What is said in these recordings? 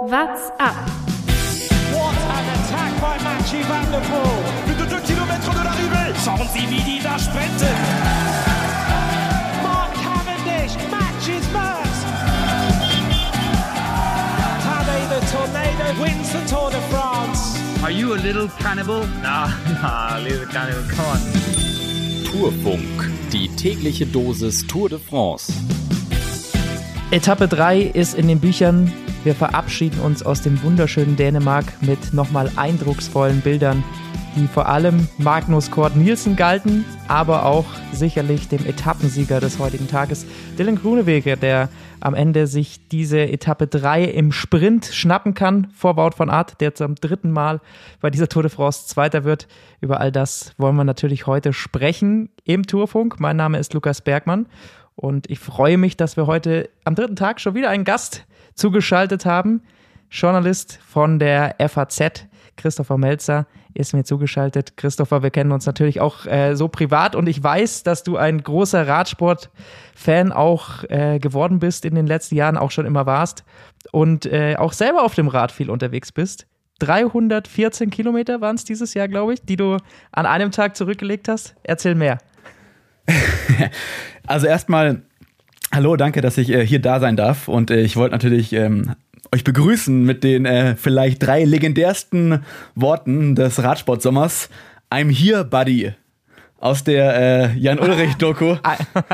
What's up? What an attack by Mathieu Van der Poel. Plus de 2 km de l'arrivée. Schauen Sie, wie die da sprinten. Mark Cavendish matches Merckx. Tadej the Tornado wins the Tour de France. Are you a little cannibal? Nah, nah, little cannibal, come on. Tourfunk, die tägliche Dosis Tour de France. Etappe 3 ist in den Büchern. Wir verabschieden uns aus dem wunderschönen Dänemark mit nochmal eindrucksvollen Bildern, die vor allem Magnus Kort Nielsen galten, aber auch sicherlich dem Etappensieger des heutigen Tages, Dylan Gruneweger, der am Ende sich diese Etappe 3 im Sprint schnappen kann vor Wout von Art, der zum dritten Mal bei dieser Tour de France Zweiter wird. Über all das wollen wir natürlich heute sprechen im Tourfunk. Mein Name ist Lukas Bergmann und ich freue mich, dass wir heute am dritten Tag schon wieder einen Gast zugeschaltet haben. Journalist von der FAZ, Christopher Melzer, ist mir zugeschaltet. Christopher, wir kennen uns natürlich auch äh, so privat und ich weiß, dass du ein großer Radsport-Fan auch äh, geworden bist in den letzten Jahren, auch schon immer warst und äh, auch selber auf dem Rad viel unterwegs bist. 314 Kilometer waren es dieses Jahr, glaube ich, die du an einem Tag zurückgelegt hast. Erzähl mehr. also erstmal, hallo, danke, dass ich äh, hier da sein darf. Und äh, ich wollte natürlich ähm, euch begrüßen mit den äh, vielleicht drei legendärsten Worten des Radsportsommers. I'm here, buddy. Aus der äh, Jan-Ulrich-Doku.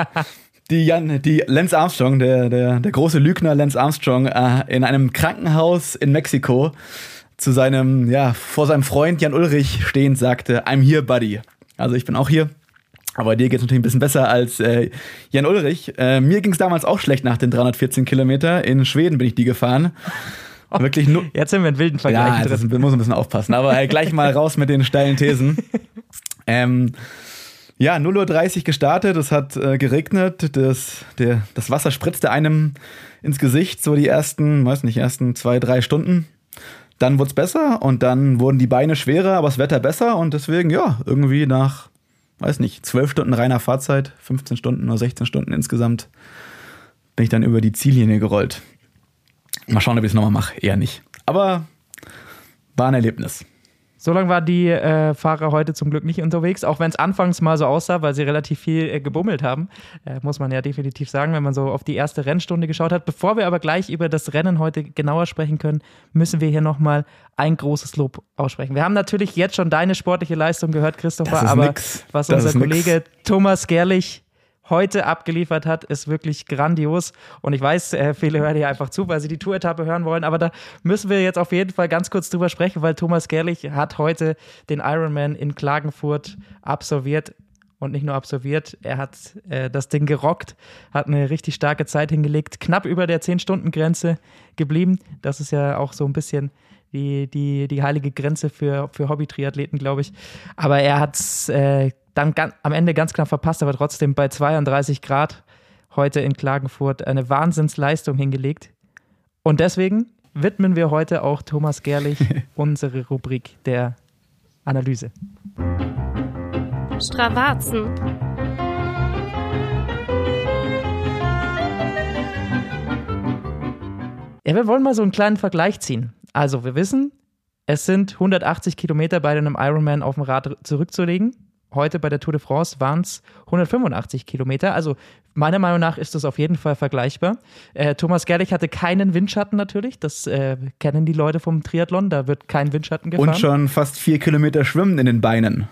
die, Jan, die Lance Armstrong, der, der, der große Lügner Lance Armstrong, äh, in einem Krankenhaus in Mexiko zu seinem, ja, vor seinem Freund Jan Ulrich stehend sagte, I'm here, buddy. Also ich bin auch hier. Aber dir geht es natürlich ein bisschen besser als äh, Jan Ulrich. Äh, mir ging es damals auch schlecht nach den 314 Kilometer. In Schweden bin ich die gefahren. Oh, Wirklich nur. Jetzt sind wir in wilden Vergleichen. Ja, das muss ein bisschen aufpassen. Aber äh, gleich mal raus mit den steilen Thesen. ähm, ja, 0.30 Uhr gestartet, es hat äh, geregnet, das, der, das Wasser spritzte einem ins Gesicht, so die ersten, weiß nicht, ersten zwei, drei Stunden. Dann wurde es besser und dann wurden die Beine schwerer, aber das Wetter besser und deswegen, ja, irgendwie nach weiß nicht, 12 Stunden reiner Fahrzeit, 15 Stunden oder 16 Stunden insgesamt, bin ich dann über die Ziellinie gerollt. Mal schauen, ob ich es nochmal mache. Eher nicht. Aber war ein Erlebnis. So lange waren die äh, Fahrer heute zum Glück nicht unterwegs, auch wenn es anfangs mal so aussah, weil sie relativ viel äh, gebummelt haben, äh, muss man ja definitiv sagen, wenn man so auf die erste Rennstunde geschaut hat. Bevor wir aber gleich über das Rennen heute genauer sprechen können, müssen wir hier nochmal ein großes Lob aussprechen. Wir haben natürlich jetzt schon deine sportliche Leistung gehört, Christopher, aber nix. was das unser Kollege. Thomas Gerlich heute abgeliefert hat, ist wirklich grandios. Und ich weiß, äh, viele hören hier einfach zu, weil sie die Tour-Etappe hören wollen. Aber da müssen wir jetzt auf jeden Fall ganz kurz drüber sprechen, weil Thomas Gerlich hat heute den Ironman in Klagenfurt absolviert. Und nicht nur absolviert, er hat äh, das Ding gerockt, hat eine richtig starke Zeit hingelegt, knapp über der 10-Stunden-Grenze geblieben. Das ist ja auch so ein bisschen die, die, die heilige Grenze für, für Hobby-Triathleten, glaube ich. Aber er hat es äh, dann am Ende ganz knapp verpasst, aber trotzdem bei 32 Grad heute in Klagenfurt eine Wahnsinnsleistung hingelegt. Und deswegen widmen wir heute auch Thomas Gerlich unsere Rubrik der Analyse. Stravazen. Ja, wir wollen mal so einen kleinen Vergleich ziehen. Also, wir wissen, es sind 180 Kilometer bei einem Ironman auf dem Rad zurückzulegen. Heute bei der Tour de France waren es 185 Kilometer. Also meiner Meinung nach ist das auf jeden Fall vergleichbar. Äh, Thomas Gerlich hatte keinen Windschatten natürlich. Das äh, kennen die Leute vom Triathlon. Da wird kein Windschatten gefahren. Und schon fast vier Kilometer Schwimmen in den Beinen.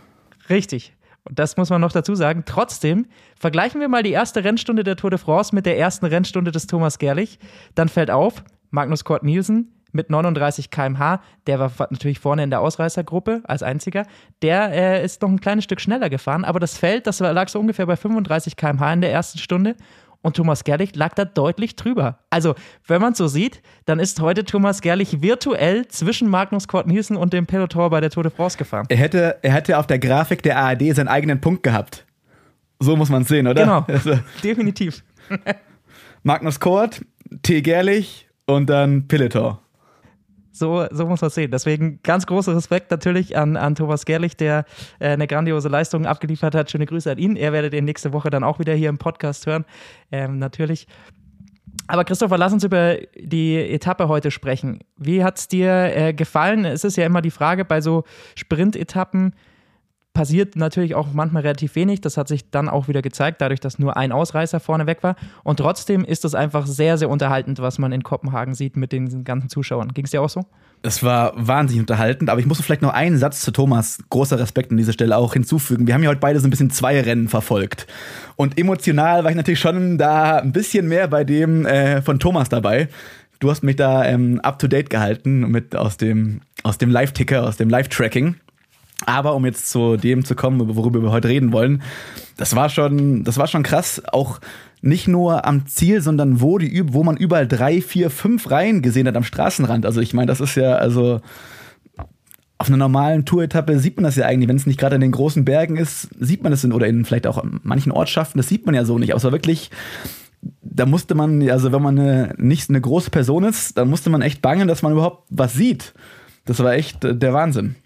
Richtig. Und das muss man noch dazu sagen. Trotzdem vergleichen wir mal die erste Rennstunde der Tour de France mit der ersten Rennstunde des Thomas Gerlich. Dann fällt auf, Magnus Kort Nielsen mit 39 km/h. Der war natürlich vorne in der Ausreißergruppe als einziger. Der äh, ist noch ein kleines Stück schneller gefahren, aber das Feld, das lag so ungefähr bei 35 km/h in der ersten Stunde. Und Thomas Gerlich lag da deutlich drüber. Also, wenn man es so sieht, dann ist heute Thomas Gerlich virtuell zwischen Magnus Kort Nielsen und dem Peloton bei der Tour de France gefahren. Er hätte, er hätte auf der Grafik der ARD seinen eigenen Punkt gehabt. So muss man es sehen, oder? Genau, also. definitiv. Magnus Kort, T. Gerlich und dann Peloton. So, so muss man sehen. Deswegen ganz großer Respekt natürlich an, an Thomas Gerlich, der äh, eine grandiose Leistung abgeliefert hat. Schöne Grüße an ihn. Er werdet ihn nächste Woche dann auch wieder hier im Podcast hören. Ähm, natürlich. Aber Christopher, lass uns über die Etappe heute sprechen. Wie hat es dir äh, gefallen? Es ist ja immer die Frage bei so Sprint-Etappen, passiert natürlich auch manchmal relativ wenig. Das hat sich dann auch wieder gezeigt, dadurch, dass nur ein Ausreißer vorne weg war. Und trotzdem ist es einfach sehr, sehr unterhaltend, was man in Kopenhagen sieht mit den ganzen Zuschauern. Ging es dir auch so? Es war wahnsinnig unterhaltend, aber ich muss vielleicht noch einen Satz zu Thomas, großer Respekt an dieser Stelle auch hinzufügen. Wir haben ja heute beide so ein bisschen zwei Rennen verfolgt. Und emotional war ich natürlich schon da ein bisschen mehr bei dem äh, von Thomas dabei. Du hast mich da ähm, up to date gehalten mit aus dem, aus dem Live-Ticker, aus dem Live-Tracking. Aber um jetzt zu dem zu kommen, worüber wir heute reden wollen, das war schon, das war schon krass. Auch nicht nur am Ziel, sondern wo, die, wo man überall drei, vier, fünf Reihen gesehen hat am Straßenrand. Also ich meine, das ist ja, also auf einer normalen Tour-Etappe sieht man das ja eigentlich, wenn es nicht gerade in den großen Bergen ist, sieht man das in, oder in vielleicht auch manchen Ortschaften, das sieht man ja so nicht. Aber wirklich, da musste man, also wenn man eine, nicht eine große Person ist, dann musste man echt bangen, dass man überhaupt was sieht. Das war echt der Wahnsinn.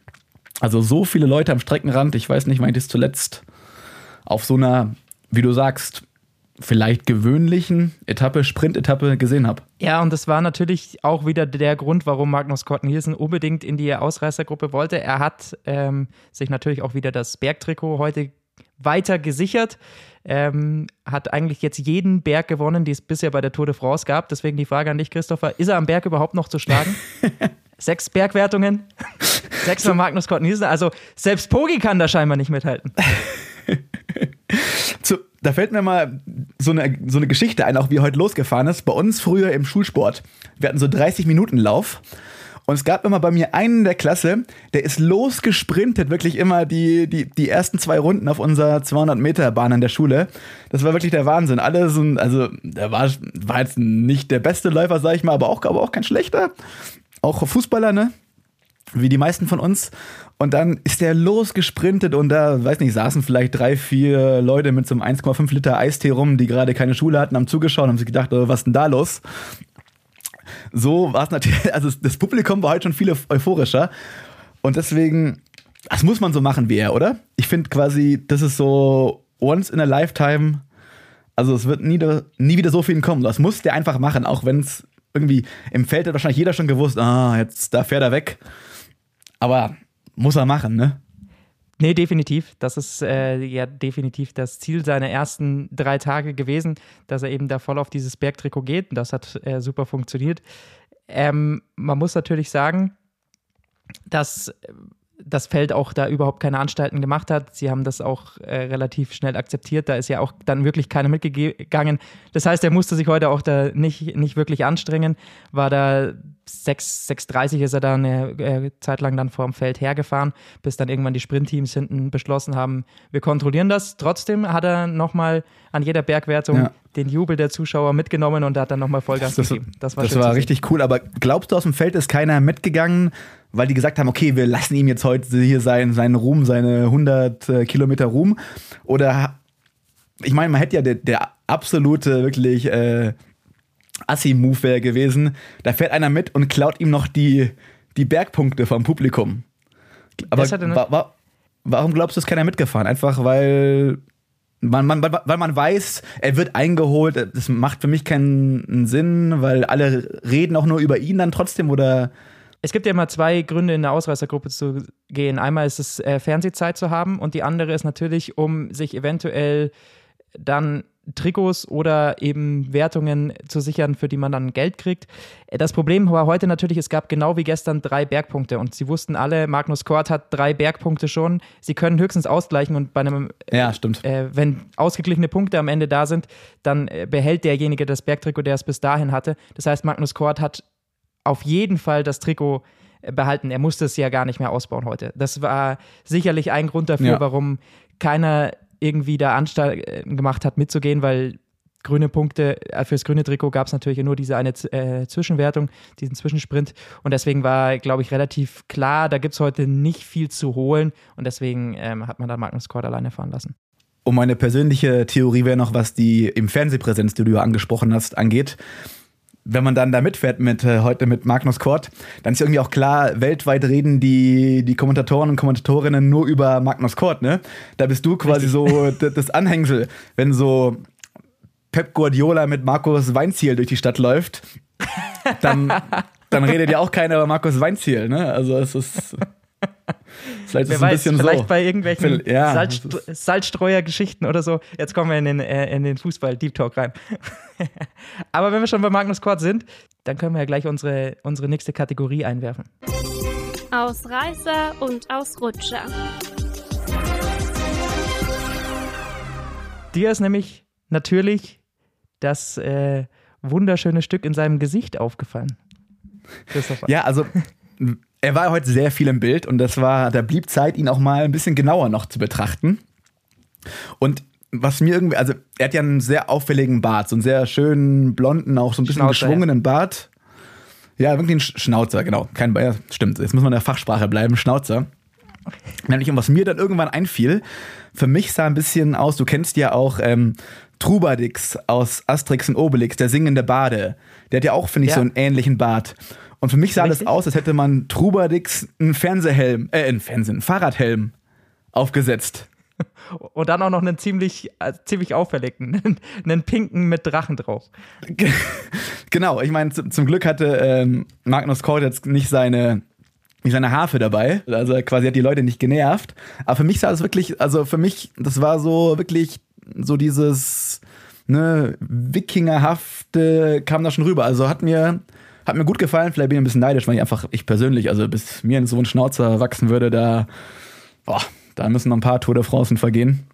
Also so viele Leute am Streckenrand, ich weiß nicht, das zuletzt auf so einer, wie du sagst, vielleicht gewöhnlichen Etappe, Sprint-Etappe gesehen habe. Ja, und das war natürlich auch wieder der Grund, warum Magnus Kort Nielsen unbedingt in die Ausreißergruppe wollte. Er hat ähm, sich natürlich auch wieder das Bergtrikot heute weiter gesichert. Ähm, hat eigentlich jetzt jeden Berg gewonnen, die es bisher bei der Tour de France gab. Deswegen die Frage an dich, Christopher: Ist er am Berg überhaupt noch zu schlagen? Sechs Bergwertungen, sechsmal Magnus Kort Nielsen. Also selbst Pogi kann da scheinbar nicht mithalten. Zu, da fällt mir mal so eine, so eine Geschichte ein, auch wie heute losgefahren ist. Bei uns früher im Schulsport. Wir hatten so 30 Minuten Lauf. Und es gab immer bei mir einen in der Klasse, der ist losgesprintet, wirklich immer die, die, die ersten zwei Runden auf unserer 200-Meter-Bahn an der Schule. Das war wirklich der Wahnsinn. Alle so, also, der war, war jetzt nicht der beste Läufer, sag ich mal, aber auch, aber auch kein schlechter auch Fußballer, ne? Wie die meisten von uns. Und dann ist der losgesprintet und da, weiß nicht, saßen vielleicht drei, vier Leute mit so einem 1,5 Liter Eistee rum, die gerade keine Schule hatten, haben zugeschaut und haben sich gedacht, oh, was ist denn da los? So war es natürlich, also das Publikum war heute schon viel euphorischer. Und deswegen, das muss man so machen wie er, oder? Ich finde quasi, das ist so once in a lifetime. Also es wird nie, nie wieder so viel kommen. Das muss der einfach machen, auch wenn es irgendwie im Feld hat wahrscheinlich jeder schon gewusst, ah, jetzt da fährt er weg. Aber muss er machen, ne? Nee, definitiv. Das ist äh, ja definitiv das Ziel seiner ersten drei Tage gewesen, dass er eben da voll auf dieses Bergtrikot geht. Das hat äh, super funktioniert. Ähm, man muss natürlich sagen, dass das Feld auch da überhaupt keine Anstalten gemacht hat. Sie haben das auch äh, relativ schnell akzeptiert. Da ist ja auch dann wirklich keiner mitgegangen. Das heißt, er musste sich heute auch da nicht, nicht wirklich anstrengen. War da 6, 6.30 ist er da eine äh, Zeit lang dann vor dem Feld hergefahren, bis dann irgendwann die Sprintteams hinten beschlossen haben, wir kontrollieren das. Trotzdem hat er nochmal an jeder Bergwertung ja. den Jubel der Zuschauer mitgenommen und hat dann nochmal Vollgas das, gegeben. Das war, das war richtig cool. Aber glaubst du, aus dem Feld ist keiner mitgegangen, weil die gesagt haben, okay, wir lassen ihm jetzt heute hier sein, seinen Ruhm, seine 100 äh, Kilometer Ruhm? Oder, ich meine, man hätte ja der, der absolute, wirklich äh, Assi-Move wäre gewesen, da fährt einer mit und klaut ihm noch die, die Bergpunkte vom Publikum. Aber wa wa warum glaubst du, ist keiner mitgefahren? Einfach weil man, man, weil man weiß, er wird eingeholt. Das macht für mich keinen Sinn, weil alle reden auch nur über ihn dann trotzdem oder. Es gibt ja immer zwei Gründe, in der Ausreißergruppe zu gehen. Einmal ist es, äh, Fernsehzeit zu haben und die andere ist natürlich, um sich eventuell dann Trikots oder eben Wertungen zu sichern, für die man dann Geld kriegt. Das Problem war heute natürlich, es gab genau wie gestern drei Bergpunkte und sie wussten alle, Magnus Kort hat drei Bergpunkte schon. Sie können höchstens ausgleichen und bei einem, ja, stimmt. Äh, wenn ausgeglichene Punkte am Ende da sind, dann äh, behält derjenige das Bergtrikot, der es bis dahin hatte. Das heißt, Magnus Kort hat auf jeden Fall das Trikot äh, behalten. Er musste es ja gar nicht mehr ausbauen heute. Das war sicherlich ein Grund dafür, ja. warum keiner irgendwie da Anstalten gemacht hat, mitzugehen, weil grüne Punkte, äh, fürs grüne Trikot gab es natürlich nur diese eine äh, Zwischenwertung, diesen Zwischensprint. Und deswegen war, glaube ich, relativ klar, da gibt es heute nicht viel zu holen. Und deswegen ähm, hat man da Magnus Kort alleine fahren lassen. Und meine persönliche Theorie wäre noch, was die im Fernsehpräsenz, die du ja angesprochen hast, angeht wenn man dann da mitfährt mit äh, heute mit Magnus Kort, dann ist irgendwie auch klar, weltweit reden die, die Kommentatoren und Kommentatorinnen nur über Magnus Kort, ne? Da bist du quasi so das Anhängsel, wenn so Pep Guardiola mit Markus Weinziel durch die Stadt läuft, dann, dann redet ja auch keiner über Markus Weinziel, ne? Also es ist. Vielleicht Wer ist es ein weiß, bisschen vielleicht so. bei irgendwelchen ja, Salzst Salzstreuer-Geschichten oder so. Jetzt kommen wir in den, äh, in den Fußball-Deep Talk rein. Aber wenn wir schon bei Magnus Kort sind, dann können wir ja gleich unsere, unsere nächste Kategorie einwerfen. Ausreißer und Ausrutscher. Dir ist nämlich natürlich das äh, wunderschöne Stück in seinem Gesicht aufgefallen. Ja, also er war heute sehr viel im Bild und das war, da blieb Zeit, ihn auch mal ein bisschen genauer noch zu betrachten. Und was mir irgendwie, also er hat ja einen sehr auffälligen Bart, so einen sehr schönen, blonden, auch so ein bisschen Schnauzer, geschwungenen ja. Bart. Ja, wirklich ein Schnauzer, genau. Kein Bayer, stimmt. Jetzt muss man in der Fachsprache bleiben, Schnauzer. Nämlich, und was mir dann irgendwann einfiel, für mich sah ein bisschen aus, du kennst ja auch ähm, Trubadix aus Asterix und Obelix, der singende Bade. Der hat ja auch, finde ich, ja. so einen ähnlichen Bart. Und für mich sah Richtig? das aus, als hätte man Trubadix einen Fernsehhelm, äh, einen Fernsehen, einen Fahrradhelm aufgesetzt. Und dann auch noch einen ziemlich, äh, ziemlich auffälligen, einen, einen, pinken mit Drachen drauf. genau, ich meine, zum Glück hatte ähm, Magnus Kort jetzt nicht seine, nicht seine Harfe dabei. Also quasi hat die Leute nicht genervt. Aber für mich sah das wirklich, also für mich, das war so wirklich so dieses ne, Wikingerhafte kam da schon rüber. Also hat mir, hat mir gut gefallen. Vielleicht bin ich ein bisschen neidisch, weil ich einfach, ich persönlich, also bis mir so ein Schnauzer wachsen würde, da, boah, da müssen noch ein paar Tour de France vergehen.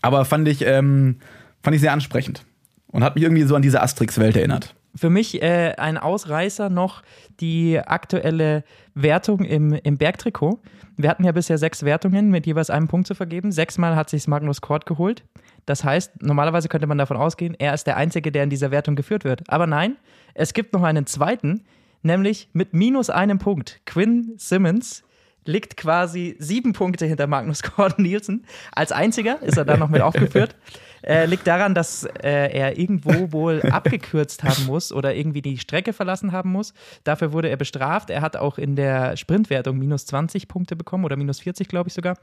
Aber fand ich, ähm, fand ich sehr ansprechend. Und hat mich irgendwie so an diese Asterix-Welt erinnert. Für mich äh, ein Ausreißer noch die aktuelle Wertung im, im Bergtrikot. Wir hatten ja bisher sechs Wertungen mit jeweils einem Punkt zu vergeben. Sechsmal hat sich Magnus Kort geholt. Das heißt, normalerweise könnte man davon ausgehen, er ist der Einzige, der in dieser Wertung geführt wird. Aber nein, es gibt noch einen zweiten, nämlich mit minus einem Punkt. Quinn Simmons liegt quasi sieben Punkte hinter Magnus Gordon Nielsen. Als einziger ist er da noch mit aufgeführt. Äh, liegt daran, dass äh, er irgendwo wohl abgekürzt haben muss oder irgendwie die Strecke verlassen haben muss. Dafür wurde er bestraft. Er hat auch in der Sprintwertung minus 20 Punkte bekommen oder minus 40, glaube ich sogar.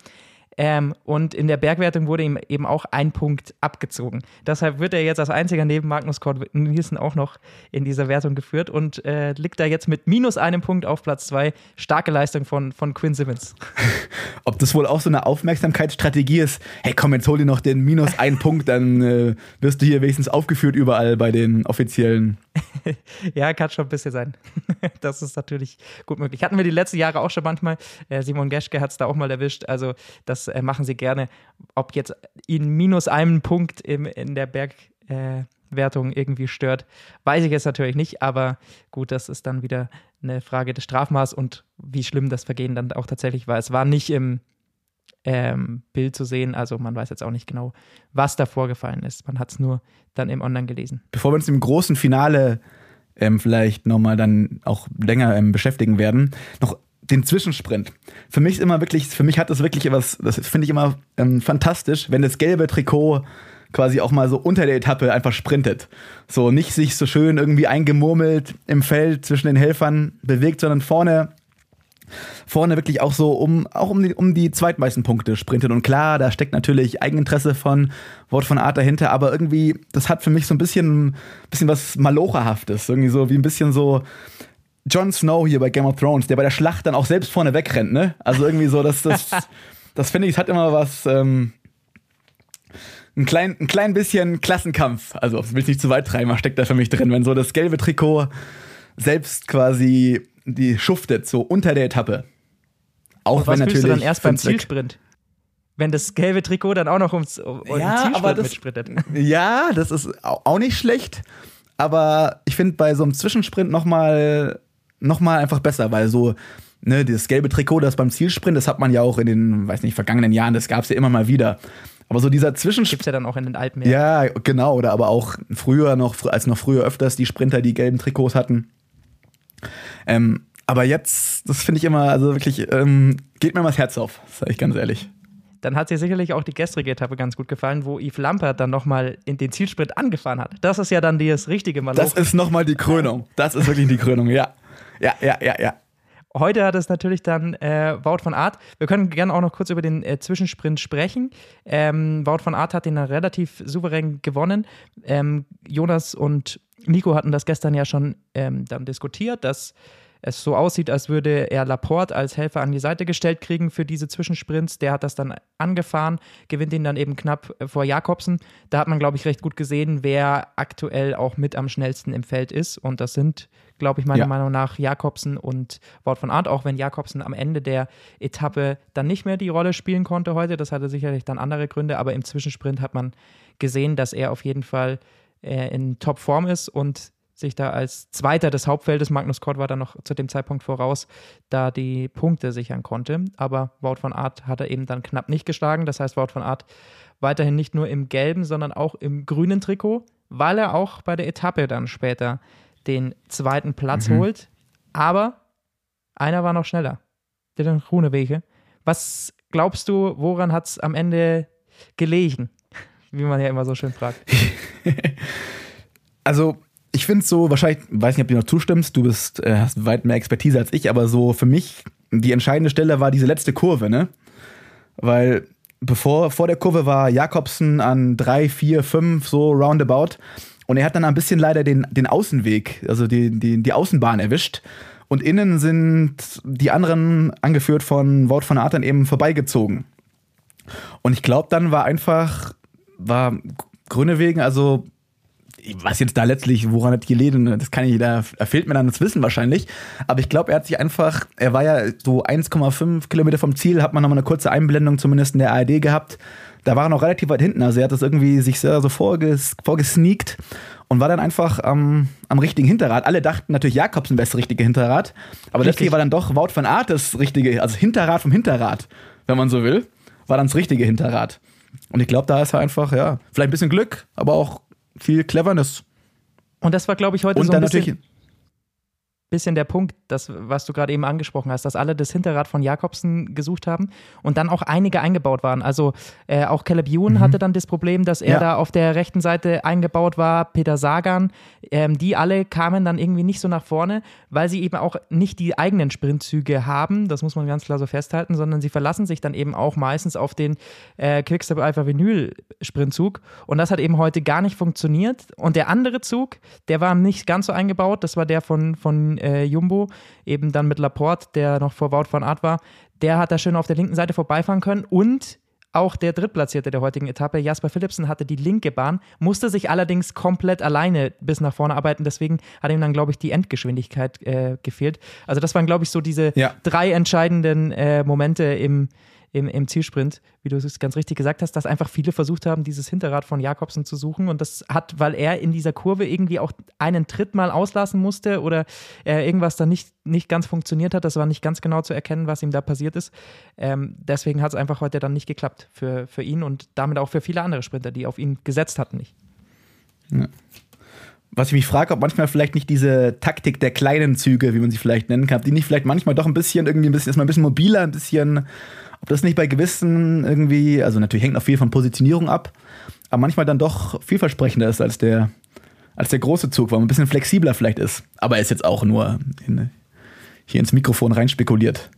Ähm, und in der Bergwertung wurde ihm eben auch ein Punkt abgezogen. Deshalb wird er jetzt als einziger neben Magnus Kort Nielsen auch noch in dieser Wertung geführt und äh, liegt da jetzt mit minus einem Punkt auf Platz zwei. Starke Leistung von, von Quinn Simmons. Ob das wohl auch so eine Aufmerksamkeitsstrategie ist? Hey, komm, jetzt hol dir noch den minus einen Punkt, dann äh, wirst du hier wenigstens aufgeführt überall bei den offiziellen. ja, kann schon ein bisschen sein. das ist natürlich gut möglich. Hatten wir die letzten Jahre auch schon manchmal. Äh, Simon Geschke hat es da auch mal erwischt. Also, das äh, machen sie gerne. Ob jetzt ihn minus einen Punkt im, in der Bergwertung äh, irgendwie stört, weiß ich jetzt natürlich nicht. Aber gut, das ist dann wieder eine Frage des Strafmaß und wie schlimm das Vergehen dann auch tatsächlich war. Es war nicht im ähm, Bild zu sehen. Also man weiß jetzt auch nicht genau, was da vorgefallen ist. Man hat es nur dann im Online gelesen. Bevor wir uns im großen Finale ähm, vielleicht nochmal dann auch länger ähm, beschäftigen werden, noch den Zwischensprint. Für mich ist immer wirklich, für mich hat das wirklich etwas, das finde ich immer ähm, fantastisch, wenn das gelbe Trikot quasi auch mal so unter der Etappe einfach sprintet. So nicht sich so schön irgendwie eingemurmelt im Feld zwischen den Helfern bewegt, sondern vorne vorne wirklich auch so um, auch um die, um die zweitmeisten Punkte sprintet. Und klar, da steckt natürlich Eigeninteresse von Wort von Art dahinter, aber irgendwie, das hat für mich so ein bisschen, bisschen was Malocherhaftes. Irgendwie so wie ein bisschen so, Jon Snow hier bei Game of Thrones, der bei der Schlacht dann auch selbst vorne wegrennt, ne? Also irgendwie so, das, das, das finde ich, es hat immer was, ähm, ein klein, ein klein bisschen Klassenkampf. Also, will ich nicht zu weit treiben, was steckt da für mich drin, wenn so das gelbe Trikot selbst quasi die schuftet, so unter der Etappe. Auch Und was wenn natürlich. Du dann erst beim Zielsprint? Wenn das gelbe Trikot dann auch noch ums, um ja, Zielsprint aber das, mitsprintet. Ja, das ist auch nicht schlecht. Aber ich finde bei so einem Zwischensprint nochmal noch mal einfach besser, weil so, ne, dieses gelbe Trikot, das beim Zielsprint, das hat man ja auch in den, weiß nicht, vergangenen Jahren, das gab es ja immer mal wieder. Aber so dieser Zwischensprint. Gibt es ja dann auch in den Alpen. Ja. genau. Oder aber auch früher noch, als noch früher öfters die Sprinter die gelben Trikots hatten. Ähm, aber jetzt, das finde ich immer, also wirklich, ähm, geht mir mal das Herz auf, sage ich ganz ehrlich. Dann hat dir sicherlich auch die gestrige Etappe ganz gut gefallen, wo Yves Lampert dann nochmal in den Zielsprint angefahren hat. Das ist ja dann das richtige Maloch. Das ist nochmal die Krönung. Das ist wirklich die Krönung, ja. Ja, ja, ja, ja. Heute hat es natürlich dann äh, Wout von Art. Wir können gerne auch noch kurz über den äh, Zwischensprint sprechen. Ähm, Wout von Art hat den relativ souverän gewonnen. Ähm, Jonas und Nico hatten das gestern ja schon ähm, dann diskutiert, dass es so aussieht, als würde er Laporte als Helfer an die Seite gestellt kriegen für diese Zwischensprints. Der hat das dann angefahren, gewinnt ihn dann eben knapp vor Jakobsen. Da hat man, glaube ich, recht gut gesehen, wer aktuell auch mit am schnellsten im Feld ist. Und das sind, glaube ich, meiner ja. Meinung nach Jakobsen und Wort von Art, auch wenn Jakobsen am Ende der Etappe dann nicht mehr die Rolle spielen konnte heute. Das hatte sicherlich dann andere Gründe, aber im Zwischensprint hat man gesehen, dass er auf jeden Fall äh, in Topform ist und sich da als Zweiter des Hauptfeldes, Magnus Kort war da noch zu dem Zeitpunkt voraus, da die Punkte sichern konnte. Aber Wout von Art hat er eben dann knapp nicht geschlagen. Das heißt, Wout von Art weiterhin nicht nur im gelben, sondern auch im grünen Trikot, weil er auch bei der Etappe dann später den zweiten Platz mhm. holt. Aber einer war noch schneller. Der Runewege. Was glaubst du, woran hat es am Ende gelegen? Wie man ja immer so schön fragt. also, ich finde es so, wahrscheinlich, weiß nicht, ob du noch zustimmst, du bist, äh, hast weit mehr Expertise als ich, aber so für mich die entscheidende Stelle war diese letzte Kurve, ne? Weil bevor, vor der Kurve war Jakobsen an drei, vier, fünf, so roundabout. Und er hat dann ein bisschen leider den, den Außenweg, also die, die, die Außenbahn erwischt. Und innen sind die anderen, angeführt von Wort von Arten, eben vorbeigezogen. Und ich glaube, dann war einfach, war Grüne wegen, also was jetzt da letztlich, woran hat gelegen, das kann ich, da fehlt mir dann das Wissen wahrscheinlich. Aber ich glaube, er hat sich einfach, er war ja so 1,5 Kilometer vom Ziel, hat man nochmal eine kurze Einblendung zumindest in der ARD gehabt. Da war er noch relativ weit hinten, also er hat das irgendwie sich sehr so vorges, vorgesneakt und war dann einfach ähm, am richtigen Hinterrad. Alle dachten natürlich, Jakobsen wäre das richtige Hinterrad, aber Richtig. letztlich war dann doch Wout van Aert das richtige, also Hinterrad vom Hinterrad, wenn man so will, war dann das richtige Hinterrad. Und ich glaube, da ist er einfach, ja, vielleicht ein bisschen Glück, aber auch viel Cleverness. Und das war, glaube ich, heute Und so ein bisschen, bisschen der Punkt, das, was du gerade eben angesprochen hast, dass alle das Hinterrad von Jakobsen gesucht haben und dann auch einige eingebaut waren. Also äh, auch Caleb Ewan mhm. hatte dann das Problem, dass er ja. da auf der rechten Seite eingebaut war, Peter Sagan. Ähm, die alle kamen dann irgendwie nicht so nach vorne, weil sie eben auch nicht die eigenen Sprintzüge haben, das muss man ganz klar so festhalten, sondern sie verlassen sich dann eben auch meistens auf den äh, Quickstep Alpha Vinyl Sprintzug und das hat eben heute gar nicht funktioniert. Und der andere Zug, der war nicht ganz so eingebaut, das war der von, von äh, Jumbo, eben dann mit Laporte, der noch vor Wout van Art war, der hat da schön auf der linken Seite vorbeifahren können und auch der Drittplatzierte der heutigen Etappe, Jasper Philipsen, hatte die linke Bahn, musste sich allerdings komplett alleine bis nach vorne arbeiten. Deswegen hat ihm dann, glaube ich, die Endgeschwindigkeit äh, gefehlt. Also, das waren, glaube ich, so diese ja. drei entscheidenden äh, Momente im, im, im Zielsprint, wie du es ganz richtig gesagt hast, dass einfach viele versucht haben, dieses Hinterrad von Jakobsen zu suchen. Und das hat, weil er in dieser Kurve irgendwie auch einen Tritt mal auslassen musste oder äh, irgendwas da nicht, nicht ganz funktioniert hat. Das war nicht ganz genau zu erkennen, was ihm da passiert ist. Ähm, deswegen hat es einfach heute dann nicht geklappt für, für ihn und damit auch für viele andere Sprinter, die auf ihn gesetzt hatten, nicht. Ja. Was ich mich frage, ob manchmal vielleicht nicht diese Taktik der kleinen Züge, wie man sie vielleicht nennen kann, die nicht vielleicht manchmal doch ein bisschen irgendwie ein bisschen, ist mal ein bisschen mobiler, ein bisschen ob das nicht bei gewissen irgendwie, also natürlich hängt noch viel von Positionierung ab, aber manchmal dann doch vielversprechender ist als der, als der große Zug, weil man ein bisschen flexibler vielleicht ist. Aber er ist jetzt auch nur in, hier ins Mikrofon rein spekuliert.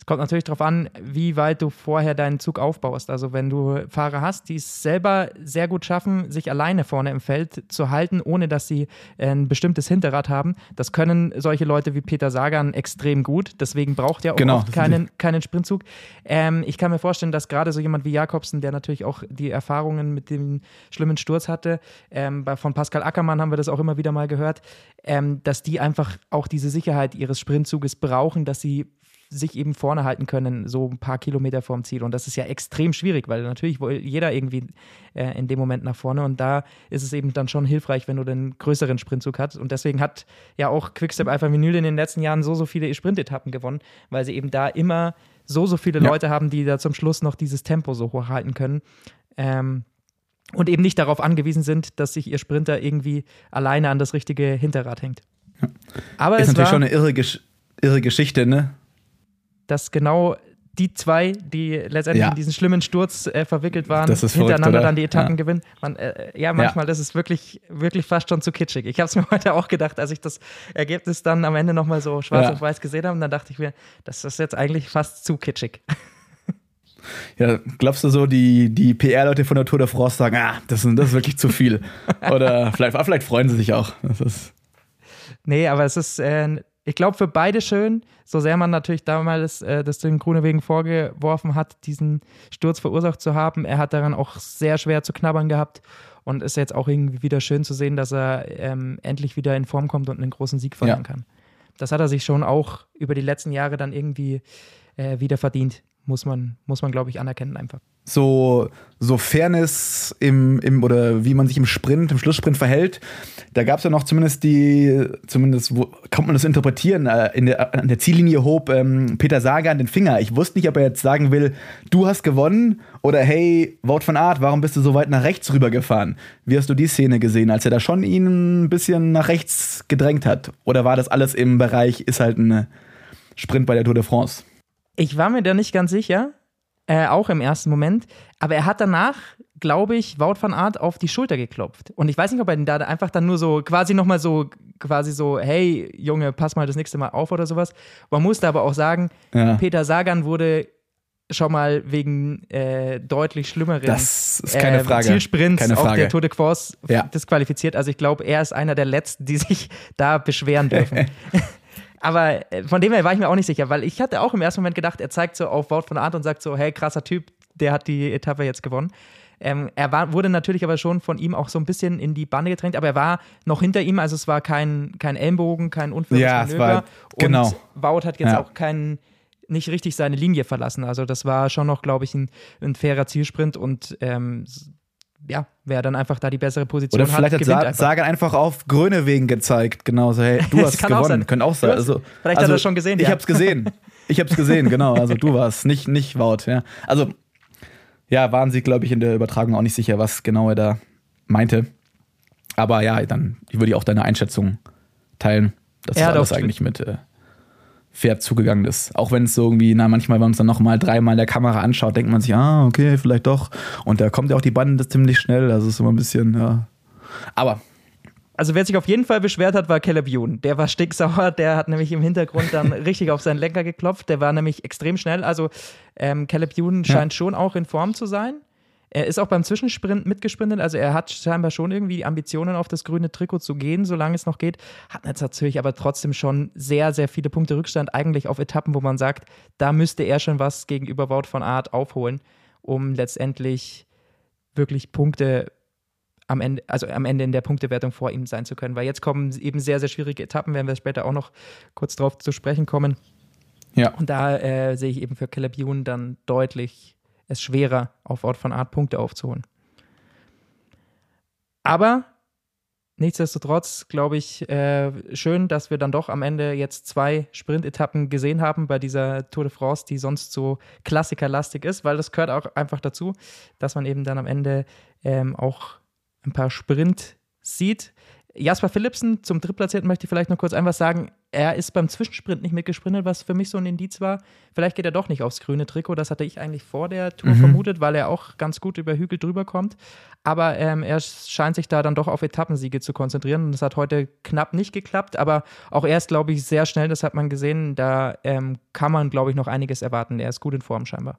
Es kommt natürlich darauf an, wie weit du vorher deinen Zug aufbaust. Also wenn du Fahrer hast, die es selber sehr gut schaffen, sich alleine vorne im Feld zu halten, ohne dass sie ein bestimmtes Hinterrad haben, das können solche Leute wie Peter Sagan extrem gut. Deswegen braucht er auch genau. oft keinen, keinen Sprintzug. Ähm, ich kann mir vorstellen, dass gerade so jemand wie Jakobsen, der natürlich auch die Erfahrungen mit dem schlimmen Sturz hatte, ähm, von Pascal Ackermann haben wir das auch immer wieder mal gehört, ähm, dass die einfach auch diese Sicherheit ihres Sprintzuges brauchen, dass sie sich eben vorne halten können, so ein paar Kilometer vorm Ziel. Und das ist ja extrem schwierig, weil natürlich will jeder irgendwie äh, in dem Moment nach vorne. Und da ist es eben dann schon hilfreich, wenn du den größeren Sprintzug hast. Und deswegen hat ja auch Quickstep Alpha Vinyl in den letzten Jahren so, so viele Sprintetappen gewonnen, weil sie eben da immer so, so viele ja. Leute haben, die da zum Schluss noch dieses Tempo so hoch halten können. Ähm, und eben nicht darauf angewiesen sind, dass sich ihr Sprinter irgendwie alleine an das richtige Hinterrad hängt. Aber ist natürlich schon eine irre, Gesch irre Geschichte, ne? Dass genau die zwei, die letztendlich Ja. in diesen schlimmen Sturz äh, verwickelt waren, verrückt, hintereinander oder? dann die Etappen Ja. gewinnen. Man, äh, ja, manchmal, das ist wirklich, wirklich fast schon zu kitschig. Ich habe es mir heute auch gedacht, als ich das Ergebnis dann am Ende nochmal so schwarz Ja. auf weiß gesehen habe, und dann dachte ich mir, das ist jetzt eigentlich fast zu kitschig. Ja, glaubst du so, die, die PR-Leute von der Tour de France sagen, ah, das ist, das ist wirklich zu viel? Oder vielleicht, ah, vielleicht freuen sie sich auch. Das ist, Nee, aber es ist, äh, ich glaube, für beide schön, so sehr man natürlich damals äh, das den Grunewegen vorgeworfen hat, diesen Sturz verursacht zu haben. Er hat daran auch sehr schwer zu knabbern gehabt und ist jetzt auch irgendwie wieder schön zu sehen, dass er ähm, endlich wieder in Form kommt und einen großen Sieg feiern Ja. kann. Das hat er sich schon auch über die letzten Jahre dann irgendwie äh, wieder verdient, muss man, muss man glaube ich, anerkennen einfach. So, so Fairness im, im, oder wie man sich im Sprint, im Schlusssprint verhält. Da gab es ja noch zumindest die, zumindest wo, kann man das interpretieren, äh, in der, an der Ziellinie hob ähm, Peter Sager an den Finger. Ich wusste nicht, ob er jetzt sagen will, du hast gewonnen oder hey, Wout von Art, warum bist du so weit nach rechts rübergefahren? Wie hast du die Szene gesehen, als er da schon ihn ein bisschen nach rechts gedrängt hat? Oder war das alles im Bereich, ist halt ein Sprint bei der Tour de France? Ich war mir da nicht ganz sicher, äh, auch im ersten Moment, aber er hat danach, glaube ich, Wout van Aert auf die Schulter geklopft. Und ich weiß nicht, ob er ihn da einfach dann nur so quasi nochmal so, quasi so, hey Junge, pass mal das nächste Mal auf oder sowas. Man musste aber auch sagen, Ja. Peter Sagan wurde schon mal wegen äh, deutlich schlimmeren Das ist keine äh, Frage. Zielsprints Keine auf Frage. der Tour de France Ja. disqualifiziert. Also ich glaube, er ist einer der Letzten, die sich da beschweren dürfen. Aber äh, von dem her war ich mir auch nicht sicher, weil ich hatte auch im ersten Moment gedacht, er zeigt so auf Wout von Art und sagt so, hey, krasser Typ, der hat die Etappe jetzt gewonnen. Ähm, er war, wurde natürlich aber schon von ihm auch so ein bisschen in die Bande gedrängt, aber er war noch hinter ihm, also es war kein, kein Ellenbogen, kein unfaires Ja, es Manöver. war- genau. Und Wout hat jetzt Ja. auch keinen nicht richtig seine Linie verlassen. Also das war schon noch, glaube ich, ein, ein fairer Zielsprint und ähm, ja, wer dann einfach da die bessere Position Oder vielleicht hat hat, gewinnt Sa einfach. Sagan einfach auf grüne Wegen gezeigt. Genau, so, hey, du Das hast auch gewonnen. sein. Könnte auch sein. Also, vielleicht hat also, er schon gesehen, Ich ja. hab's gesehen. Ich hab's gesehen, genau. Also du warst, nicht, nicht Wout. Ja. Also, ja, waren sie, glaube ich, in der Übertragung auch nicht sicher, was genau er da meinte. Aber ja, dann würde ich auch deine Einschätzung teilen, dass Er das hat alles auch- eigentlich mit äh, fair zugegangen ist. Auch wenn es so irgendwie, na, manchmal, wenn man uns dann nochmal dreimal der Kamera anschaut, denkt man sich, ah, okay, vielleicht doch. Und da kommt ja auch die Bande ziemlich schnell. Also ist immer ein bisschen, ja. Aber Also wer sich auf jeden Fall beschwert hat, war Caleb Ewan. Der war stinksauer, der hat nämlich im Hintergrund dann richtig auf seinen Lenker geklopft. Der war nämlich extrem schnell. Also ähm, Caleb Ewan scheint schon auch in Form zu sein. Er ist auch beim Zwischensprint mitgesprintet, also er hat scheinbar schon irgendwie die Ambitionen, auf das grüne Trikot zu gehen, solange es noch geht. Hat jetzt natürlich aber trotzdem schon sehr, sehr viele Punkte Rückstand, eigentlich auf Etappen, wo man sagt, da müsste er schon was gegenüber Wout von Art aufholen, um letztendlich wirklich Punkte am Ende, also am Ende in der Punktewertung vor ihm sein zu können. Weil jetzt kommen eben sehr, sehr schwierige Etappen, werden wir später auch noch kurz drauf zu sprechen kommen. ja. Und da äh, sehe ich eben für Caleb Ewan dann deutlich es schwerer, auf Ort von Art Punkte aufzuholen. Aber nichtsdestotrotz glaube ich äh, schön, dass wir dann doch am Ende jetzt zwei Sprintetappen gesehen haben bei dieser Tour de France, die sonst so klassikerlastig ist, weil das gehört auch einfach dazu, dass man eben dann am Ende ähm, auch ein paar Sprint sieht. Jasper Philipsen zum Drittplatzierten möchte ich vielleicht noch kurz ein was sagen. Er ist beim Zwischensprint nicht mitgesprintet, was für mich so ein Indiz war. Vielleicht geht er doch nicht aufs grüne Trikot. Das hatte ich eigentlich vor der Tour vermutet, weil er auch ganz gut über Hügel drüber kommt. Aber ähm, er scheint sich da dann doch auf Etappensiege zu konzentrieren. Und das hat heute knapp nicht geklappt. Aber auch er ist, glaube ich, sehr schnell. Das hat man gesehen. Da ähm, kann man, glaube ich, noch einiges erwarten. Er ist gut in Form scheinbar.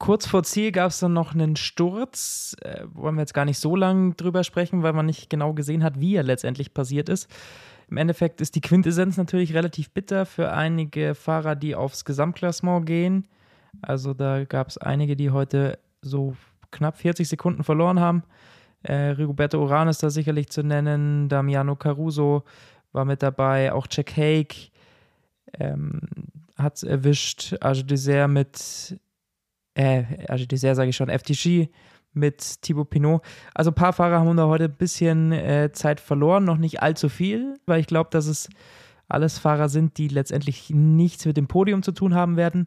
Kurz vor Ziel gab es dann noch einen Sturz. Äh, wollen wir jetzt gar nicht so lange drüber sprechen, weil man nicht genau gesehen hat, wie er letztendlich passiert ist. Im Endeffekt ist die Quintessenz natürlich relativ bitter für einige Fahrer, die aufs Gesamtklassement gehen. Also da gab es einige, die heute so knapp 40 Sekunden verloren haben. Äh, Rigoberto Uran ist da sicherlich zu nennen, Damiano Caruso war mit dabei, auch Jack Haig ähm, hat es erwischt, Age Dessert mit äh, also Dessert sage ich schon, FTG mit Thibaut Pinot. Also ein paar Fahrer haben da heute ein bisschen äh, Zeit verloren, noch nicht allzu viel, weil ich glaube, dass es alles Fahrer sind, die letztendlich nichts mit dem Podium zu tun haben werden.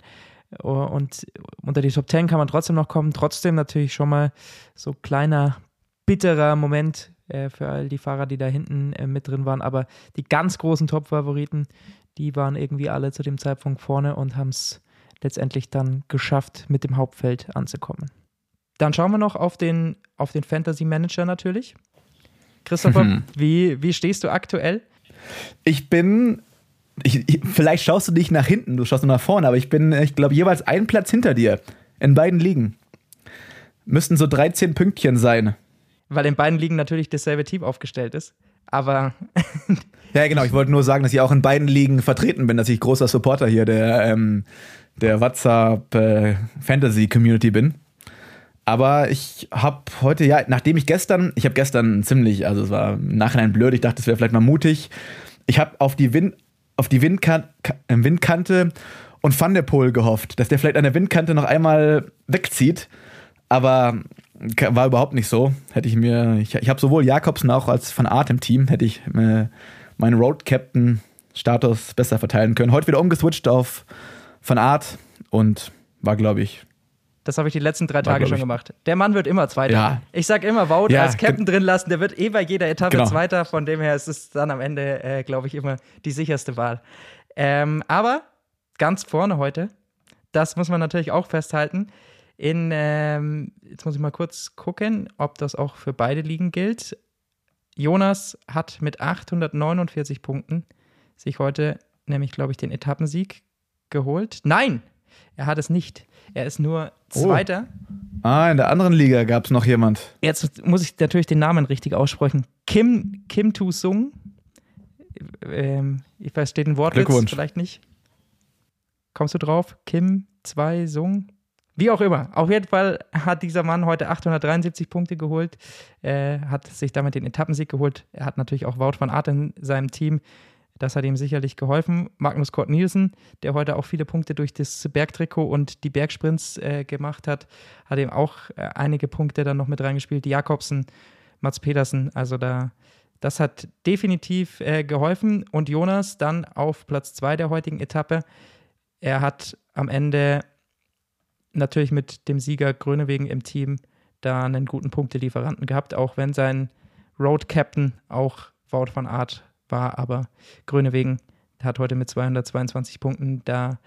Und unter die Top 10 kann man trotzdem noch kommen. Trotzdem natürlich schon mal so kleiner, bitterer Moment äh, für all die Fahrer, die da hinten äh, mit drin waren. Aber die ganz großen Top-Favoriten, die waren irgendwie alle zu dem Zeitpunkt vorne und haben es letztendlich dann geschafft, mit dem Hauptfeld anzukommen. Dann schauen wir noch auf den, auf den Fantasy Manager natürlich. Christopher, mhm. wie, wie stehst du aktuell? Ich bin ich, ich, vielleicht schaust du dich nach hinten, du schaust nur nach vorne, aber ich bin, ich glaube, jeweils einen Platz hinter dir. In beiden Ligen. Müssten so 13 Pünktchen sein. Weil in beiden Ligen natürlich dasselbe Team aufgestellt ist. Aber. ja, genau. Ich wollte nur sagen, dass ich auch in beiden Ligen vertreten bin, dass ich großer Supporter hier der, ähm, der WhatsApp äh, Fantasy Community bin. Aber ich habe heute, ja, nachdem ich gestern, ich habe gestern ziemlich, also es war im Nachhinein blöd, ich dachte, es wäre vielleicht mal mutig. Ich habe auf die Wind, auf die Windkan äh, Windkante und Van der Poel gehofft, dass der vielleicht an der Windkante noch einmal wegzieht. Aber war überhaupt nicht so. Hätte ich mir, ich, ich habe sowohl Jakobsen auch als Van Art im Team, hätte ich äh, meinen Road Captain Status besser verteilen können. Heute wieder umgeswitcht auf Van Art und war, glaube ich, das habe ich die letzten drei Tage schon gemacht. Der Mann wird immer Zweiter. Ja. Ich sage immer, Wout ja, als Captain drin lassen. Der wird eh bei jeder Etappe genau. Zweiter. Von dem her ist es dann am Ende, äh, glaube ich, immer die sicherste Wahl. Ähm, aber ganz vorne heute, das muss man natürlich auch festhalten. In, ähm, jetzt muss ich mal kurz gucken, ob das auch für beide Ligen gilt. Jonas hat mit 849 Punkten sich heute nämlich, glaube ich, den Etappensieg geholt. Nein, er hat es nicht. Er ist nur. Zweiter. Oh. Ah, in der anderen Liga gab es noch jemand. Jetzt muss ich natürlich den Namen richtig aussprechen. Kim, Kim Tu Sung. Ähm, ich verstehe den Wortwitz vielleicht nicht. Kommst du drauf? Kim 2 Sung? Wie auch immer. Auf jeden Fall hat dieser Mann heute 873 Punkte geholt, äh, hat sich damit den Etappensieg geholt. Er hat natürlich auch Wout van Aert in seinem Team. Das hat ihm sicherlich geholfen. Magnus Kort Nielsen, der heute auch viele Punkte durch das Bergtrikot und die Bergsprints äh, gemacht hat, hat ihm auch äh, einige Punkte dann noch mit reingespielt. Jakobsen, Mats Pedersen, also da, das hat definitiv äh, geholfen. Und Jonas dann auf Platz zwei der heutigen Etappe. Er hat am Ende natürlich mit dem Sieger Grönewegen im Team da einen guten Punktelieferanten gehabt, auch wenn sein Road Captain auch Wout van Aert war, aber Grönewegen hat heute mit 222 Punkten da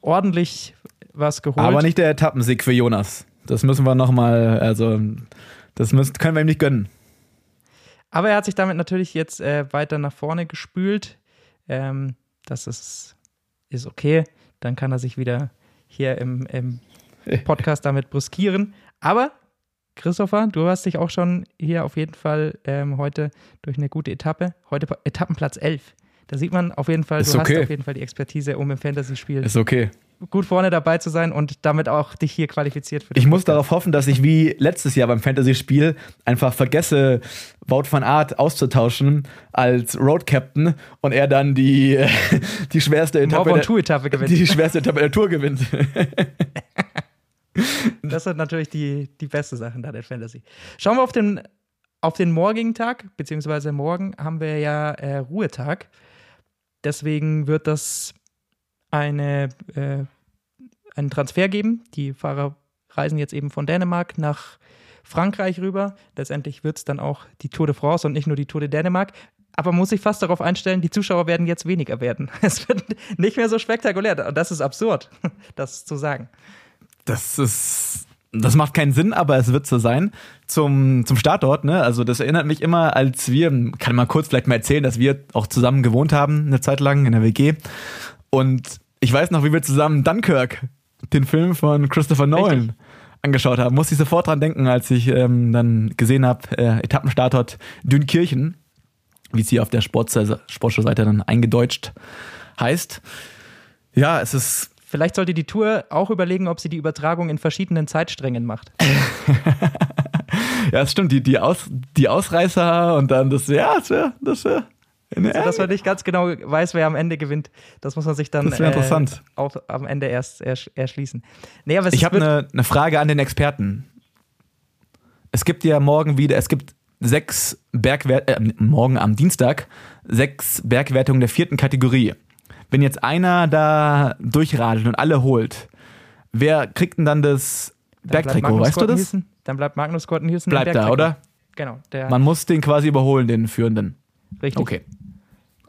ordentlich was geholt. Aber nicht der Etappensieg für Jonas. Das müssen wir nochmal, also das müssen, können wir ihm nicht gönnen. Aber er hat sich damit natürlich jetzt äh, weiter nach vorne gespült. Ähm, das ist, ist okay. Dann kann er sich wieder hier im, im Podcast damit bruskieren. Aber Christopher, du hast dich auch schon hier auf jeden Fall ähm, heute durch eine gute Etappe, heute Etappenplatz 11. Da sieht man auf jeden Fall, ist du okay. hast auf jeden Fall die Expertise, um im Fantasy-Spiel ist okay. gut vorne dabei zu sein und damit auch dich hier qualifiziert für Ich muss darauf hoffen, dass ich wie letztes Jahr beim Fantasy-Spiel einfach vergesse, Wout van Art auszutauschen als Road Captain und er dann die, die schwerste Etappe, der, gewinnt. die schwerste Etappe der Tour gewinnt. Das sind natürlich die, die beste Sachen da der Fantasy. Schauen wir auf den, auf den morgigen Tag, beziehungsweise morgen haben wir ja äh, Ruhetag. Deswegen wird das eine, äh, einen Transfer geben. Die Fahrer reisen jetzt eben von Dänemark nach Frankreich rüber. Letztendlich wird es dann auch die Tour de France und nicht nur die Tour de Dänemark. Aber man muss sich fast darauf einstellen, die Zuschauer werden jetzt weniger werden. Es wird nicht mehr so spektakulär. Und das ist absurd, das zu sagen. Das ist. Das macht keinen Sinn, aber es wird so sein. Zum, zum Startort, ne? Also, das erinnert mich immer, als wir, kann mal kurz vielleicht mal erzählen, dass wir auch zusammen gewohnt haben, eine Zeit lang in der WG. Und ich weiß noch, wie wir zusammen Dunkirk, den Film von Christopher Nolan, Richtig. angeschaut haben. Muss ich sofort dran denken, als ich ähm, dann gesehen habe, äh, Etappenstartort Dünkirchen, wie es hier auf der Sportschau-Seite dann eingedeutscht heißt. Ja, es ist Vielleicht sollte die Tour auch überlegen, ob sie die Übertragung in verschiedenen Zeitsträngen macht. ja, das stimmt. Die, die, Aus, die Ausreißer und dann das, ja, das wäre. Das wär also, dass man nicht ganz genau weiß, wer am Ende gewinnt. Das muss man sich dann äh, auch am Ende erst erschließen. Nee, ich habe eine, eine Frage an den Experten. Es gibt ja morgen wieder, es gibt sechs Bergwertungen, äh, morgen am Dienstag, sechs Bergwertungen der vierten Kategorie wenn jetzt einer da durchradelt und alle holt, wer kriegt denn dann das Bergtrikot? Weißt du das? Dann bleibt Magnus Gott Nielsen Bleibt da, oder? Genau. Man muss den quasi überholen, den Führenden. Richtig. Okay.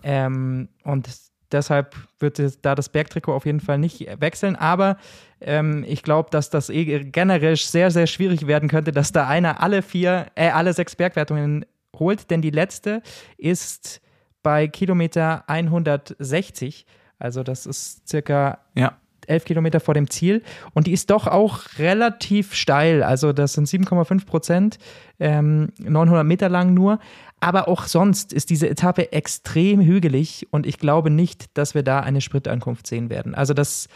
Ähm, und Deshalb wird da das Bergtrikot auf jeden Fall nicht wechseln. Aber ähm, ich glaube, dass das eh generell sehr, sehr schwierig werden könnte, dass da einer alle vier, äh, alle sechs Bergwertungen holt. Denn die letzte ist bei Kilometer 160. Also das ist circa Ja. 11 Kilometer vor dem Ziel. Und die ist doch auch relativ steil. Also das sind 7,5 Prozent, ähm, 900 Meter lang nur. Aber auch sonst ist diese Etappe extrem hügelig und ich glaube nicht, dass wir da eine Sprintankunft sehen werden. Also das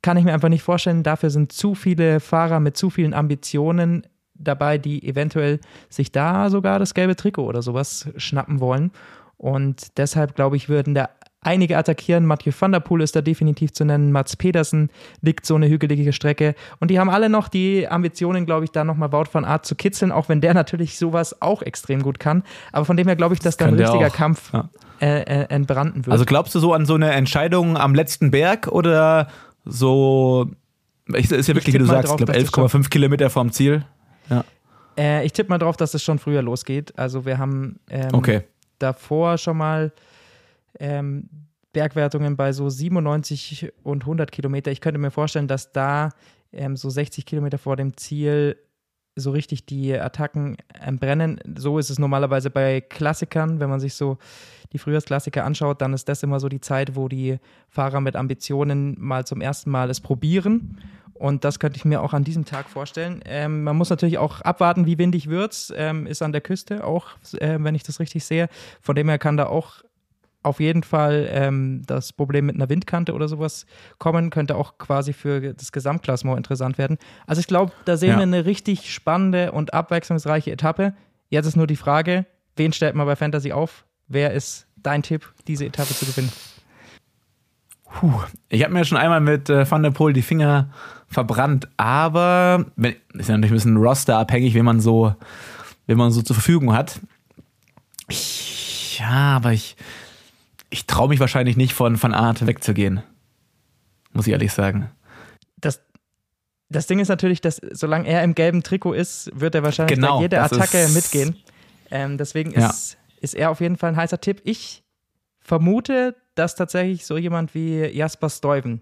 kann ich mir einfach nicht vorstellen. Dafür sind zu viele Fahrer mit zu vielen Ambitionen dabei, die eventuell sich da sogar das gelbe Trikot oder sowas schnappen wollen. Und deshalb glaube ich, würden da einige attackieren. Mathieu van der Poel ist da definitiv zu nennen. Mats Pedersen liegt so eine hügelige Strecke. Und die haben alle noch die Ambitionen, glaube ich, da nochmal Wout van Art zu kitzeln, auch wenn der natürlich sowas auch extrem gut kann. Aber von dem her glaube ich, dass da ein richtiger auch. Kampf Ja. äh, äh, entbranden wird. Also glaubst du so an so eine Entscheidung am letzten Berg oder so, ich, ist ja wirklich, wie du sagst, drauf, ich glaube dass das 11,5 Kilometer vom Ziel. Ja. Äh, ich tippe mal drauf, dass es schon früher losgeht. Also wir haben ähm, Okay. Davor schon mal ähm, Bergwertungen bei so 97 und 100 Kilometer. Ich könnte mir vorstellen, dass da ähm, so 60 Kilometer vor dem Ziel so richtig die Attacken ähm, brennen. So ist es normalerweise bei Klassikern, wenn man sich so die Frühjahrsklassiker anschaut, dann ist das immer so die Zeit, wo die Fahrer mit Ambitionen mal zum ersten Mal es probieren. Und das könnte ich mir auch an diesem Tag vorstellen. Ähm, man muss natürlich auch abwarten, wie windig wird's. Ähm, ist an der Küste auch, äh, wenn ich das richtig sehe. Von dem her kann da auch auf jeden Fall ähm, das Problem mit einer Windkante oder sowas kommen, könnte auch quasi für das Gesamtklassement interessant werden. Also ich glaube, da sehen Ja. wir eine richtig spannende und abwechslungsreiche Etappe. Jetzt ist nur die Frage, wen stellt man bei Fantasy auf? Wer ist dein Tipp, diese Etappe zu gewinnen? Puh. Ich habe mir schon einmal mit äh, Van der Poel die Finger verbrannt, aber ist ja natürlich ein bisschen rosterabhängig, wenn man so, wenn man so zur Verfügung hat. Ich, ja, aber ich, ich traue mich wahrscheinlich nicht von Van Art wegzugehen. Muss ich ehrlich sagen. Das, das Ding ist natürlich, dass solange er im gelben Trikot ist, wird er wahrscheinlich Genau, bei jeder Attacke ist- mitgehen. Ähm, deswegen Ja. ist, ist er auf jeden Fall ein heißer Tipp. Ich vermute, dass tatsächlich so jemand wie Jasper Stuyven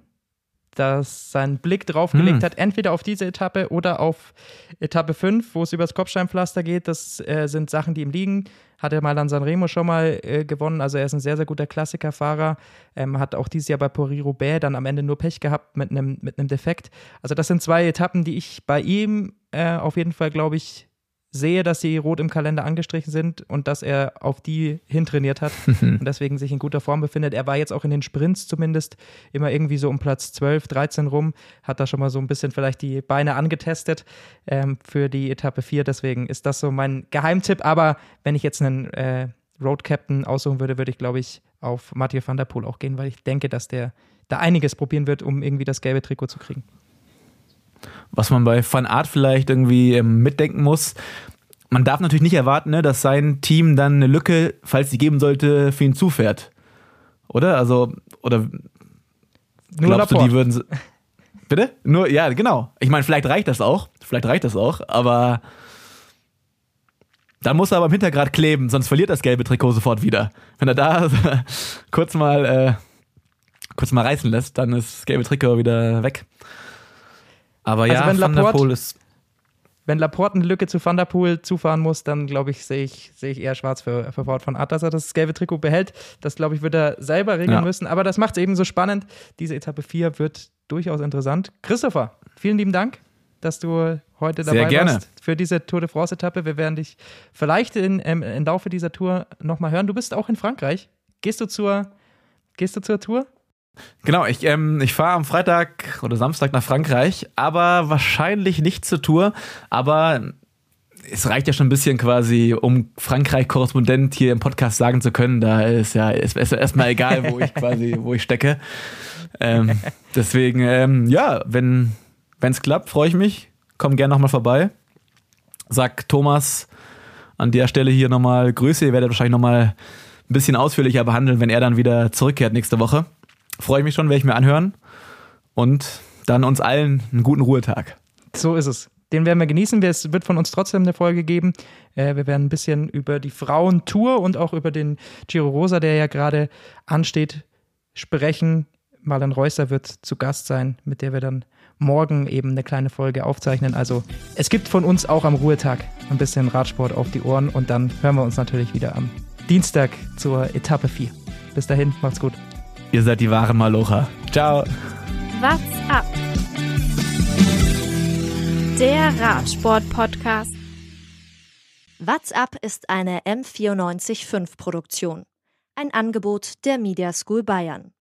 dass seinen Blick draufgelegt Hm. hat, entweder auf diese Etappe oder auf Etappe 5, wo es übers Kopfsteinpflaster geht. Das äh, sind Sachen, die ihm liegen. Hat er mal an Sanremo schon mal äh, gewonnen. Also er ist ein sehr, sehr guter Klassikerfahrer. Ähm, hat auch dieses Jahr bei Paris-Roubaix dann am Ende nur Pech gehabt mit einem mit Defekt. Also das sind zwei Etappen, die ich bei ihm äh, auf jeden Fall, glaube ich, sehe, dass sie rot im Kalender angestrichen sind und dass er auf die hintrainiert hat und deswegen sich in guter Form befindet. Er war jetzt auch in den Sprints zumindest immer irgendwie so um Platz 12, 13 rum, hat da schon mal so ein bisschen vielleicht die Beine angetestet ähm, für die Etappe 4. Deswegen ist das so mein Geheimtipp. Aber wenn ich jetzt einen äh, Road Captain aussuchen würde, würde ich, glaube ich, auf Mathieu van der Poel auch gehen, weil ich denke, dass der da einiges probieren wird, um irgendwie das gelbe Trikot zu kriegen. Was man bei Van Art vielleicht irgendwie ähm, mitdenken muss. Man darf natürlich nicht erwarten, ne, dass sein Team dann eine Lücke, falls sie geben sollte, für ihn zufährt. Oder? Also, oder Nur glaubst du, Laporte. die würden. Bitte? Nur, ja, genau. Ich meine, vielleicht reicht das auch. Vielleicht reicht das auch, aber dann muss er aber im Hintergrad kleben, sonst verliert das gelbe Trikot sofort wieder. Wenn er da kurz mal äh, kurz mal reißen lässt, dann ist das gelbe Trikot wieder weg. Aber Also ja, wenn Van Laporte- ist Wenn Laporte eine Lücke zu Van der Poel zufahren muss, dann glaube ich, sehe ich, sehe ich eher schwarz für, für Wout von Art, dass er das gelbe Trikot behält. Das glaube ich, wird er selber regeln Ja. müssen. Aber das macht es eben so spannend. Diese Etappe 4 wird durchaus interessant. Christopher, vielen lieben Dank, dass du heute dabei Sehr gerne. warst für diese Tour de France-Etappe. Wir werden dich vielleicht in, ähm, im Laufe dieser Tour nochmal hören. Du bist auch in Frankreich. Gehst du zur, gehst du zur Tour? Genau, ich, ähm, ich fahre am Freitag oder Samstag nach Frankreich, aber wahrscheinlich nicht zur Tour. Aber es reicht ja schon ein bisschen quasi, um Frankreich-Korrespondent hier im Podcast sagen zu können. Da ist ja ist, ist erstmal egal, wo ich quasi, wo ich stecke. Ähm, deswegen, ähm, ja, wenn es klappt, freue ich mich. Komm gerne nochmal vorbei. Sag Thomas an der Stelle hier nochmal Grüße. Ihr werdet wahrscheinlich nochmal ein bisschen ausführlicher behandeln, wenn er dann wieder zurückkehrt nächste Woche. Freue ich mich schon, werde ich mir anhören. Und dann uns allen einen guten Ruhetag. So ist es. Den werden wir genießen. Es wird von uns trotzdem eine Folge geben. Äh, wir werden ein bisschen über die Frauentour und auch über den Giro Rosa, der ja gerade ansteht, sprechen. Marlen Reusser wird zu Gast sein, mit der wir dann morgen eben eine kleine Folge aufzeichnen. Also es gibt von uns auch am Ruhetag ein bisschen Radsport auf die Ohren und dann hören wir uns natürlich wieder am Dienstag zur Etappe 4. Bis dahin, macht's gut. Ihr seid die wahren Malocha. Ciao. What's up? Der Radsport-Podcast. What's up ist eine M945 Produktion. Ein Angebot der Media School Bayern.